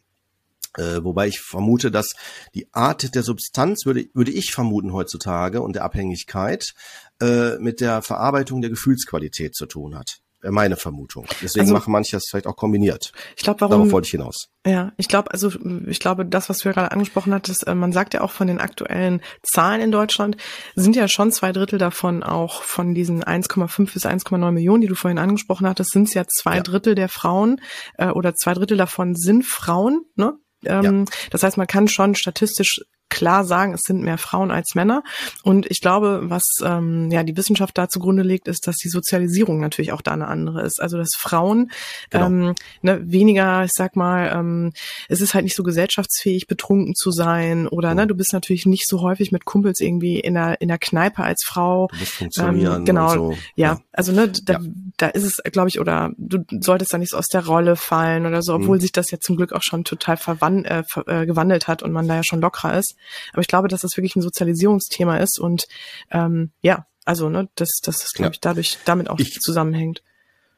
Äh, wobei ich vermute, dass die Art der Substanz, würde, würde ich vermuten heutzutage, und der Abhängigkeit äh, mit der Verarbeitung der Gefühlsqualität zu tun hat. Wäre meine Vermutung. Deswegen also, machen manche das vielleicht auch kombiniert. Ich glaube, warum? Darauf wollte ich hinaus. Ja, ich glaube, also ich glaube, das, was du ja gerade angesprochen hattest, äh, man sagt ja auch von den aktuellen Zahlen in Deutschland, sind ja schon zwei Drittel davon auch von diesen 1,5 bis 1,9 Millionen, die du vorhin angesprochen hattest, sind es ja zwei ja. Drittel der Frauen äh, oder zwei Drittel davon sind Frauen, ne? Ähm, ja. Das heißt, man kann schon statistisch klar sagen, es sind mehr Frauen als Männer. Und ich glaube, was ähm, ja die Wissenschaft da zugrunde legt, ist, dass die Sozialisierung natürlich auch da eine andere ist. Also dass Frauen genau. ähm, ne, weniger, ich sag mal, ähm, es ist halt nicht so gesellschaftsfähig, betrunken zu sein oder mhm. ne, du bist natürlich nicht so häufig mit Kumpels irgendwie in der in der Kneipe als Frau. Du funktionieren ähm, genau, so. ja, ja, also ne, da, ja. da ist es, glaube ich, oder du solltest da nicht so aus der Rolle fallen oder so, obwohl mhm. sich das ja zum Glück auch schon total verwand, äh, äh, gewandelt hat und man da ja schon lockerer ist. Aber ich glaube, dass das wirklich ein Sozialisierungsthema ist und ähm, ja, also ne, dass, dass das, glaube ja. ich, dadurch damit auch ich, zusammenhängt.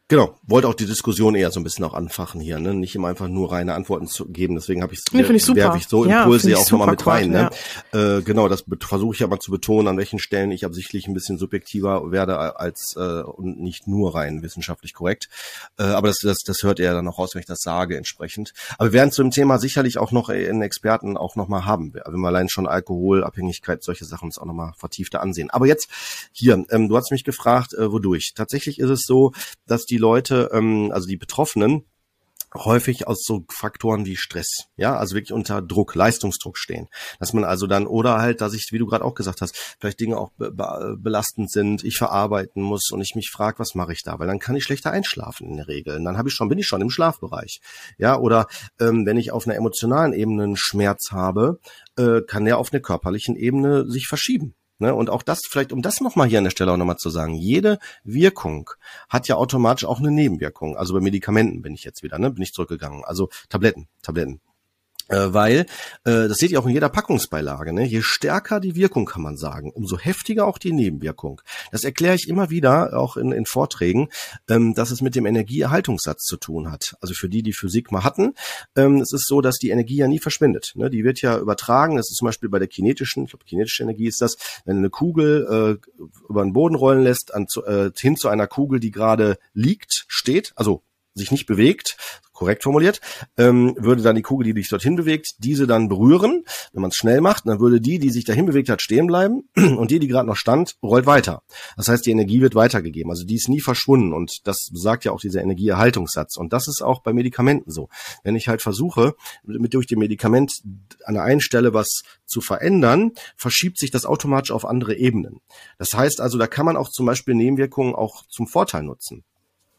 Genau, wollte auch die Diskussion eher so ein bisschen auch anfachen hier, ne? nicht immer einfach nur reine Antworten zu geben. Deswegen habe ich, nee, ich werfe ich so Impulse ja, auch nochmal mit rein. Ne? Ja. Äh, genau, das versuche ich aber zu betonen, an welchen Stellen ich absichtlich ein bisschen subjektiver werde als äh, und nicht nur rein wissenschaftlich korrekt. Äh, aber das, das, das hört er dann auch raus, wenn ich das sage entsprechend. Aber wir werden zu dem Thema sicherlich auch noch einen Experten auch nochmal haben, wenn wir allein schon Alkoholabhängigkeit, solche Sachen uns auch nochmal vertiefter ansehen. Aber jetzt hier, ähm, du hast mich gefragt, äh, wodurch. Tatsächlich ist es so, dass die die Leute, ähm, also die Betroffenen, häufig aus so Faktoren wie Stress, ja, also wirklich unter Druck, Leistungsdruck stehen. Dass man also dann, oder halt, dass ich, wie du gerade auch gesagt hast, vielleicht Dinge auch be belastend sind, ich verarbeiten muss und ich mich frage, was mache ich da? Weil dann kann ich schlechter einschlafen in der Regel. Und dann habe ich schon, bin ich schon im Schlafbereich. Ja, oder ähm, wenn ich auf einer emotionalen Ebene einen Schmerz habe, äh, kann der auf einer körperlichen Ebene sich verschieben. Ne? Und auch das, vielleicht um das nochmal hier an der Stelle auch nochmal zu sagen, jede Wirkung hat ja automatisch auch eine Nebenwirkung. Also bei Medikamenten bin ich jetzt wieder, ne? bin ich zurückgegangen. Also Tabletten, Tabletten. Äh, weil, äh, das seht ihr auch in jeder Packungsbeilage, ne? je stärker die Wirkung, kann man sagen, umso heftiger auch die Nebenwirkung. Das erkläre ich immer wieder, auch in, in Vorträgen, ähm, dass es mit dem Energieerhaltungssatz zu tun hat. Also für die, die Physik mal hatten, ähm, es ist so, dass die Energie ja nie verschwindet. Ne? Die wird ja übertragen, das ist zum Beispiel bei der kinetischen, ich glaube kinetische Energie ist das, wenn eine Kugel äh, über den Boden rollen lässt, äh, hin zu einer Kugel, die gerade liegt, steht, also sich nicht bewegt, korrekt formuliert, ähm, würde dann die Kugel, die sich dorthin bewegt, diese dann berühren. Wenn man es schnell macht, dann würde die, die sich dahin bewegt hat, stehen bleiben und die, die gerade noch stand, rollt weiter. Das heißt, die Energie wird weitergegeben. Also die ist nie verschwunden und das sagt ja auch dieser Energieerhaltungssatz. Und das ist auch bei Medikamenten so. Wenn ich halt versuche, mit durch dem Medikament an der einen Stelle was zu verändern, verschiebt sich das automatisch auf andere Ebenen. Das heißt also, da kann man auch zum Beispiel Nebenwirkungen auch zum Vorteil nutzen.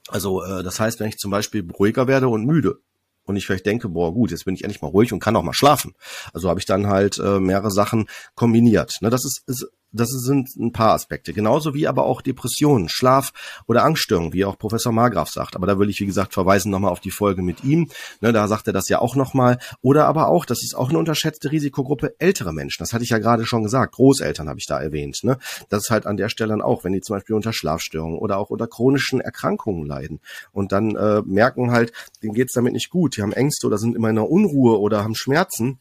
Also äh, das heißt, wenn ich zum Beispiel ruhiger werde und müde und ich vielleicht denke, boah gut, jetzt bin ich endlich mal ruhig und kann auch mal schlafen. Also habe ich dann halt äh, mehrere Sachen kombiniert. Ne, das ist, ist das sind ein paar Aspekte. Genauso wie aber auch Depressionen, Schlaf- oder Angststörungen, wie auch Professor Margraf sagt. Aber da will ich, wie gesagt, verweisen nochmal auf die Folge mit ihm. Ne, da sagt er das ja auch nochmal. Oder aber auch, das ist auch eine unterschätzte Risikogruppe, ältere Menschen. Das hatte ich ja gerade schon gesagt. Großeltern habe ich da erwähnt. Ne? Das ist halt an der Stelle dann auch, wenn die zum Beispiel unter Schlafstörungen oder auch unter chronischen Erkrankungen leiden und dann äh, merken halt, denen geht's damit nicht gut. Die haben Ängste oder sind immer in einer Unruhe oder haben Schmerzen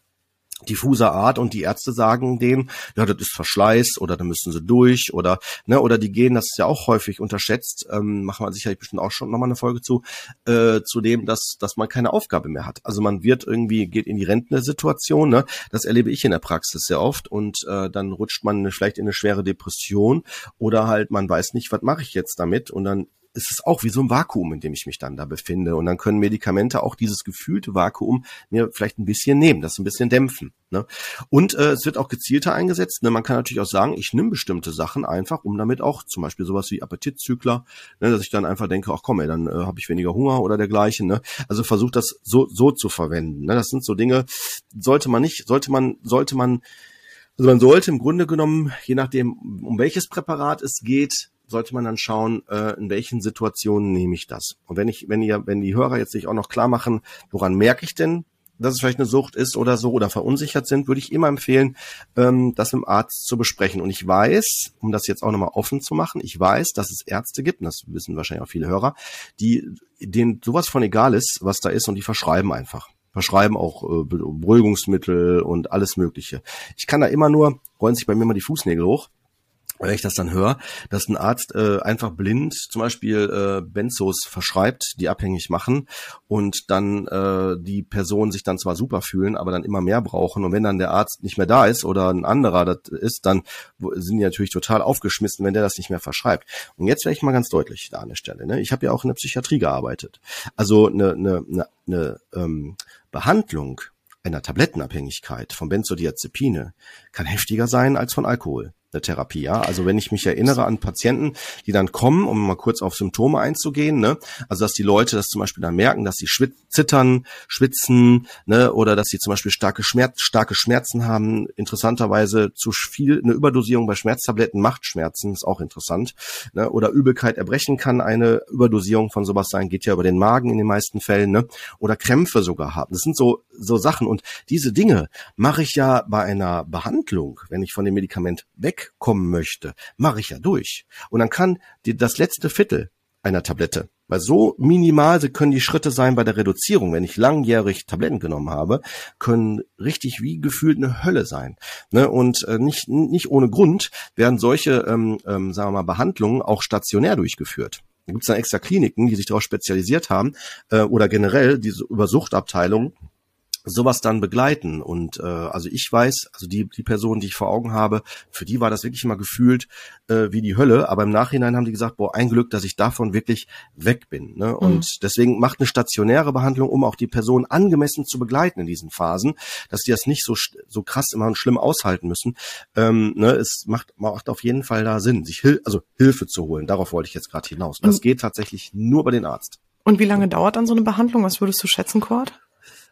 diffuser Art und die Ärzte sagen denen, ja, das ist Verschleiß oder da müssen sie durch oder ne oder die gehen, das ist ja auch häufig unterschätzt, ähm, machen wir sicherlich bestimmt auch schon nochmal eine Folge zu, äh, zu dem, dass dass man keine Aufgabe mehr hat. Also man wird irgendwie geht in die Rentensituation, ne, das erlebe ich in der Praxis sehr oft und äh, dann rutscht man vielleicht in eine schwere Depression oder halt man weiß nicht, was mache ich jetzt damit und dann ist es auch wie so ein Vakuum, in dem ich mich dann da befinde. Und dann können Medikamente auch dieses gefühlte Vakuum mir vielleicht ein bisschen nehmen, das ein bisschen dämpfen. Ne? Und äh, es wird auch gezielter eingesetzt. Ne? Man kann natürlich auch sagen, ich nehme bestimmte Sachen einfach, um damit auch zum Beispiel sowas wie Appetitzykler, ne, dass ich dann einfach denke, ach komm, ey, dann äh, habe ich weniger Hunger oder dergleichen. Ne? Also versucht das so so zu verwenden. Ne? Das sind so Dinge, sollte man nicht, sollte man, sollte man, also man sollte im Grunde genommen, je nachdem, um welches Präparat es geht, sollte man dann schauen, äh, in welchen Situationen nehme ich das. Und wenn ich, wenn ihr, wenn die Hörer jetzt sich auch noch klar machen, woran merke ich denn, dass es vielleicht eine Sucht ist oder so oder verunsichert sind, würde ich immer empfehlen, ähm, das mit dem Arzt zu besprechen. Und ich weiß, um das jetzt auch nochmal offen zu machen, ich weiß, dass es Ärzte gibt, und das wissen wahrscheinlich auch viele Hörer, die denen sowas von egal ist, was da ist, und die verschreiben einfach. Verschreiben auch äh, Beruhigungsmittel und alles Mögliche. Ich kann da immer nur, rollen sich bei mir mal die Fußnägel hoch, wenn ich das dann höre, dass ein Arzt äh, einfach blind zum Beispiel äh, Benzos verschreibt, die abhängig machen und dann äh, die Personen sich dann zwar super fühlen, aber dann immer mehr brauchen und wenn dann der Arzt nicht mehr da ist oder ein anderer das ist, dann sind die natürlich total aufgeschmissen, wenn der das nicht mehr verschreibt. Und jetzt wäre ich mal ganz deutlich da an der Stelle. Ne? Ich habe ja auch in der Psychiatrie gearbeitet. Also eine, eine, eine, eine ähm, Behandlung einer Tablettenabhängigkeit von Benzodiazepine kann heftiger sein als von Alkohol eine Therapie, ja. Also wenn ich mich erinnere an Patienten, die dann kommen, um mal kurz auf Symptome einzugehen, ne, also dass die Leute das zum Beispiel dann merken, dass sie zittern, schwitzen, ne, oder dass sie zum Beispiel starke Schmerz, starke Schmerzen haben. Interessanterweise zu viel eine Überdosierung bei Schmerztabletten macht Schmerzen, ist auch interessant, ne, oder Übelkeit, Erbrechen kann eine Überdosierung von sowas sein, geht ja über den Magen in den meisten Fällen, ne, oder Krämpfe sogar haben. Das sind so so Sachen und diese Dinge mache ich ja bei einer Behandlung, wenn ich von dem Medikament weg wegkommen möchte, mache ich ja durch. Und dann kann die, das letzte Viertel einer Tablette, weil so minimal können die Schritte sein bei der Reduzierung, wenn ich langjährig Tabletten genommen habe, können richtig wie gefühlt eine Hölle sein. Ne? Und äh, nicht, nicht ohne Grund werden solche, ähm, ähm, sagen wir mal, Behandlungen auch stationär durchgeführt. Da gibt es dann extra Kliniken, die sich darauf spezialisiert haben äh, oder generell diese Übersuchtabteilungen, sowas dann begleiten. Und äh, also ich weiß, also die, die Person, die ich vor Augen habe, für die war das wirklich immer gefühlt äh, wie die Hölle. Aber im Nachhinein haben die gesagt, boah, ein Glück, dass ich davon wirklich weg bin. Ne? Und mhm. deswegen macht eine stationäre Behandlung, um auch die Person angemessen zu begleiten in diesen Phasen, dass die das nicht so, so krass immer und schlimm aushalten müssen. Ähm, ne? Es macht, macht auf jeden Fall da Sinn, sich Hil also Hilfe zu holen. Darauf wollte ich jetzt gerade hinaus. Und das geht tatsächlich nur bei den Arzt. Und wie lange dauert dann so eine Behandlung? Was würdest du schätzen, Cord?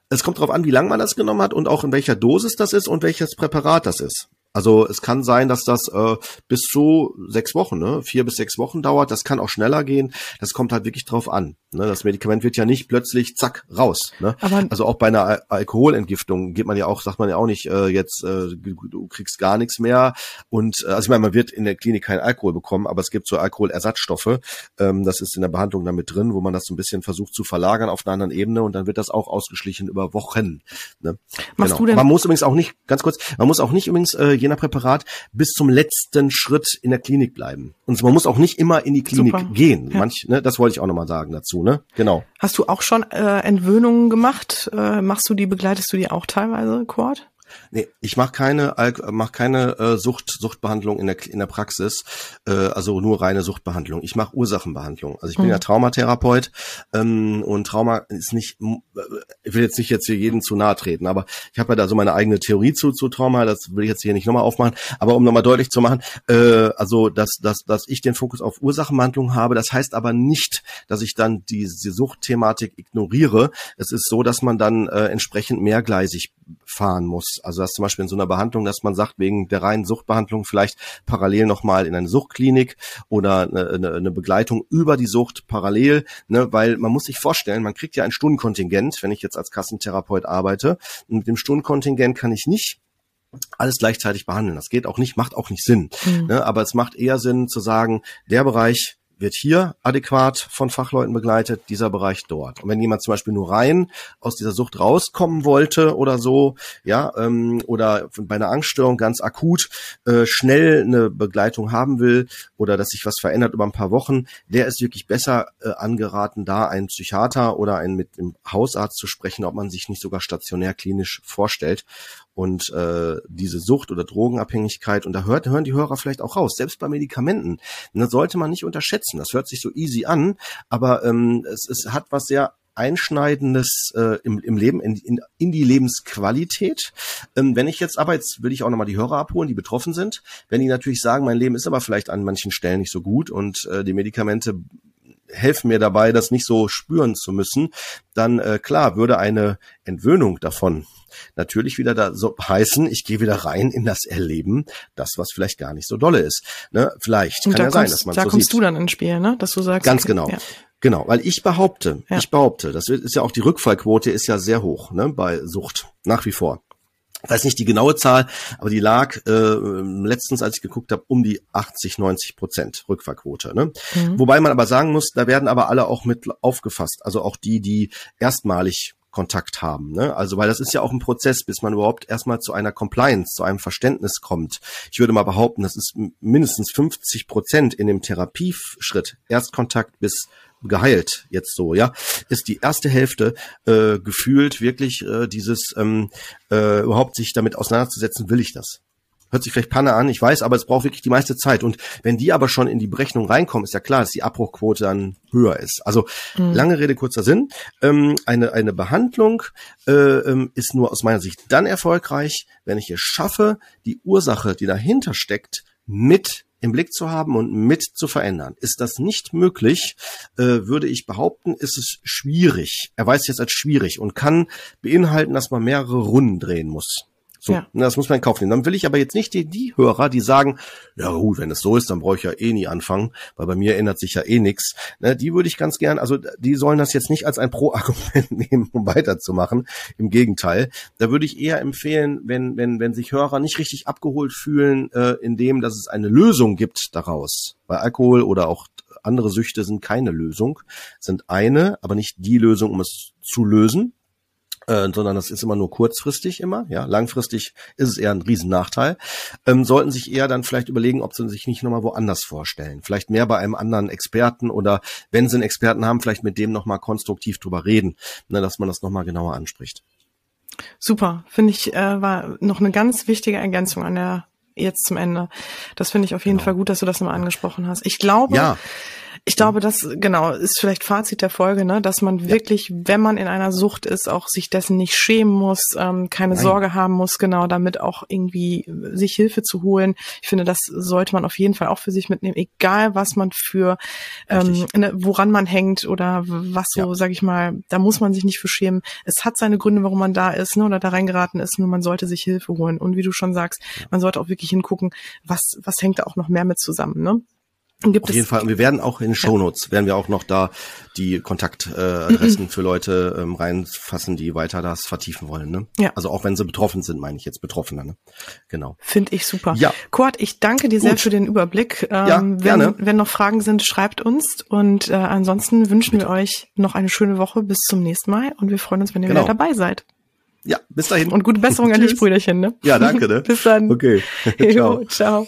Es kommt darauf an, wie lange man das genommen hat und auch in welcher Dosis das ist und welches Präparat das ist. Also es kann sein, dass das äh, bis zu sechs Wochen, ne, vier bis sechs Wochen dauert. Das kann auch schneller gehen. Das kommt halt wirklich drauf an. Ne? Das Medikament wird ja nicht plötzlich zack raus. Ne? Aber also auch bei einer Al Alkoholentgiftung geht man ja auch, sagt man ja auch nicht, äh, jetzt äh, du kriegst gar nichts mehr. Und äh, also ich meine, man wird in der Klinik keinen Alkohol bekommen, aber es gibt so Alkoholersatzstoffe. Ähm, das ist in der Behandlung damit drin, wo man das so ein bisschen versucht zu verlagern auf einer anderen Ebene und dann wird das auch ausgeschlichen über Wochen. Ne? Machst genau. du denn? Man muss übrigens auch nicht, ganz kurz, man muss auch nicht übrigens äh, je nach Präparat bis zum letzten Schritt in der Klinik bleiben. Und man muss auch nicht immer in die Klinik Super. gehen. Ja. Manch, ne, das wollte ich auch nochmal sagen dazu, ne? Genau. Hast du auch schon äh, Entwöhnungen gemacht? Äh, machst du die, begleitest du die auch teilweise, Cord? Nee, ich mache keine, mach keine äh, Sucht, Suchtbehandlung in der, in der Praxis, äh, also nur reine Suchtbehandlung. Ich mache Ursachenbehandlung. Also ich bin mhm. ja Traumatherapeut ähm, und Trauma ist nicht, ich will jetzt nicht jetzt hier jeden zu nahe treten, aber ich habe ja da so meine eigene Theorie zu, zu Trauma, das will ich jetzt hier nicht nochmal aufmachen, aber um nochmal deutlich zu machen, äh, also dass, dass, dass ich den Fokus auf Ursachenbehandlung habe, das heißt aber nicht, dass ich dann diese Suchtthematik ignoriere. Es ist so, dass man dann äh, entsprechend mehrgleisig fahren muss. Also dass zum Beispiel in so einer Behandlung, dass man sagt, wegen der reinen Suchtbehandlung vielleicht parallel nochmal in eine Suchtklinik oder eine, eine, Begleitung über die Sucht parallel, ne, weil man muss sich vorstellen, man kriegt ja ein Stundenkontingent, wenn ich jetzt als Kassentherapeut arbeite. Und mit dem Stundenkontingent kann ich nicht alles gleichzeitig behandeln. Das geht auch nicht, macht auch nicht Sinn. Mhm. Ne, aber es macht eher Sinn zu sagen, der Bereich wird hier adäquat von Fachleuten begleitet, dieser Bereich dort. Und wenn jemand zum Beispiel nur rein aus dieser Sucht rauskommen wollte oder so, ja, ähm, oder bei einer Angststörung ganz akut äh, schnell eine Begleitung haben will oder dass sich was verändert über ein paar Wochen, der ist wirklich besser äh, angeraten, da einen Psychiater oder einen mit dem Hausarzt zu sprechen, ob man sich nicht sogar stationär klinisch vorstellt und äh, diese Sucht oder Drogenabhängigkeit und da hört, hören die Hörer vielleicht auch raus, selbst bei Medikamenten. das sollte man nicht unterschätzen. Das hört sich so easy an, aber ähm, es, es hat was sehr Einschneidendes äh, im, im Leben, in, in, in die Lebensqualität. Ähm, wenn ich jetzt aber, jetzt will ich auch nochmal die Hörer abholen, die betroffen sind, wenn die natürlich sagen, mein Leben ist aber vielleicht an manchen Stellen nicht so gut und äh, die Medikamente helfen mir dabei, das nicht so spüren zu müssen, dann äh, klar würde eine Entwöhnung davon natürlich wieder da so heißen, ich gehe wieder rein in das Erleben, das was vielleicht gar nicht so dolle ist. Ne? Vielleicht kann ja kommst, sein, dass man da so kommst sieht. du dann ins Spiel, ne? Dass du sagst, ganz genau. Ja. Genau, weil ich behaupte, Ja. ich behaupte, das ist ja auch die Rückfallquote ist ja sehr hoch, ne, bei Sucht nach wie vor. Ich weiß nicht die genaue Zahl, aber die lag äh, letztens, als ich geguckt habe, um die 80, 90 Prozent Rückfallquote. Ne? Mhm. Wobei man aber sagen muss, da werden aber alle auch mit aufgefasst. Also auch die, die erstmalig Kontakt haben. Ne? Also weil das ist ja auch ein Prozess, bis man überhaupt erstmal zu einer Compliance, zu einem Verständnis kommt. Ich würde mal behaupten, das ist mindestens 50 Prozent in dem Therapieschritt, Erstkontakt bis geheilt jetzt so, ja, ist die erste Hälfte äh, gefühlt wirklich äh, dieses ähm, äh, überhaupt sich damit auseinanderzusetzen, will ich das? Hört sich vielleicht Panne an, ich weiß, aber es braucht wirklich die meiste Zeit. Und wenn die aber schon in die Berechnung reinkommen, ist ja klar, dass die Abbruchquote dann höher ist. Also lange Rede, kurzer Sinn. Ähm, eine, eine Behandlung äh, ähm, ist nur aus meiner Sicht dann erfolgreich, wenn ich es schaffe, die Ursache, die dahinter steckt, mit im Blick zu haben und mit zu verändern. Ist das nicht möglich, äh, würde ich behaupten, ist es schwierig. Er weiß jetzt als schwierig und kann beinhalten, dass man mehrere Runden drehen muss. So, Ja. das muss man in Kauf nehmen. Dann will ich aber jetzt nicht die, die Hörer, die sagen, ja gut, wenn es so ist, dann brauche ich ja eh nie anfangen, weil bei mir ändert sich ja eh nichts. Ne, die würde ich ganz gern, also die sollen das jetzt nicht als ein Pro-Argument nehmen, um weiterzumachen. Im Gegenteil, da würde ich eher empfehlen, wenn, wenn, wenn sich Hörer nicht richtig abgeholt fühlen, äh, in dem, dass es eine Lösung gibt daraus. Bei Alkohol oder auch andere Süchte sind keine Lösung, sind eine, aber nicht die Lösung, um es zu lösen äh, sondern das ist immer nur kurzfristig immer, ja, langfristig ist es eher ein Riesennachteil, ähm, sollten sich eher dann vielleicht überlegen, ob sie sich nicht nochmal woanders vorstellen. Vielleicht mehr bei einem anderen Experten oder wenn sie einen Experten haben, vielleicht mit dem nochmal konstruktiv drüber reden, ne, dass man das nochmal genauer anspricht. Super, finde ich, äh, war noch eine ganz wichtige Ergänzung an der jetzt zum Ende. Das finde ich auf jeden Genau. Fall gut, dass du das nochmal angesprochen hast. Ich glaube, Ja, ich glaube, das genau ist vielleicht Fazit der Folge, ne, dass man wirklich, wenn man in einer Sucht ist, auch sich dessen nicht schämen muss, ähm, keine Nein. Sorge haben muss, genau damit auch irgendwie sich Hilfe zu holen. Ich finde, das sollte man auf jeden Fall auch für sich mitnehmen, egal was man für, ähm, ne, woran man hängt oder was so, Ja. sag ich mal, da muss man sich nicht für schämen. Es hat seine Gründe, warum man da ist, ne, oder da reingeraten ist. Nur man sollte sich Hilfe holen. Und wie du schon sagst, man sollte auch wirklich hingucken, was was hängt da auch noch mehr mit zusammen, ne? Gibt auf jeden Fall. Und wir werden auch in den Shownotes, werden wir auch noch da die Kontaktadressen äh, Adressen für Leute ähm, reinfassen, die weiter das vertiefen wollen. Ne? Ja. Also auch wenn sie betroffen sind, meine ich jetzt Betroffene. Ne? Genau. Finde ich super. Ja. Kurt, ich danke dir sehr Gut. für den Überblick. Ähm, Ja, wenn, gerne. wenn noch Fragen sind, schreibt uns. Und äh, ansonsten wünschen wir euch noch eine schöne Woche. Bis zum nächsten Mal. Und wir freuen uns, wenn ihr Genau. wieder dabei seid. Ja, bis dahin. Und gute Besserung an dich. Brüderchen. Ne? Ja, danke. Ne? Bis dann. Okay. Jo, ciao.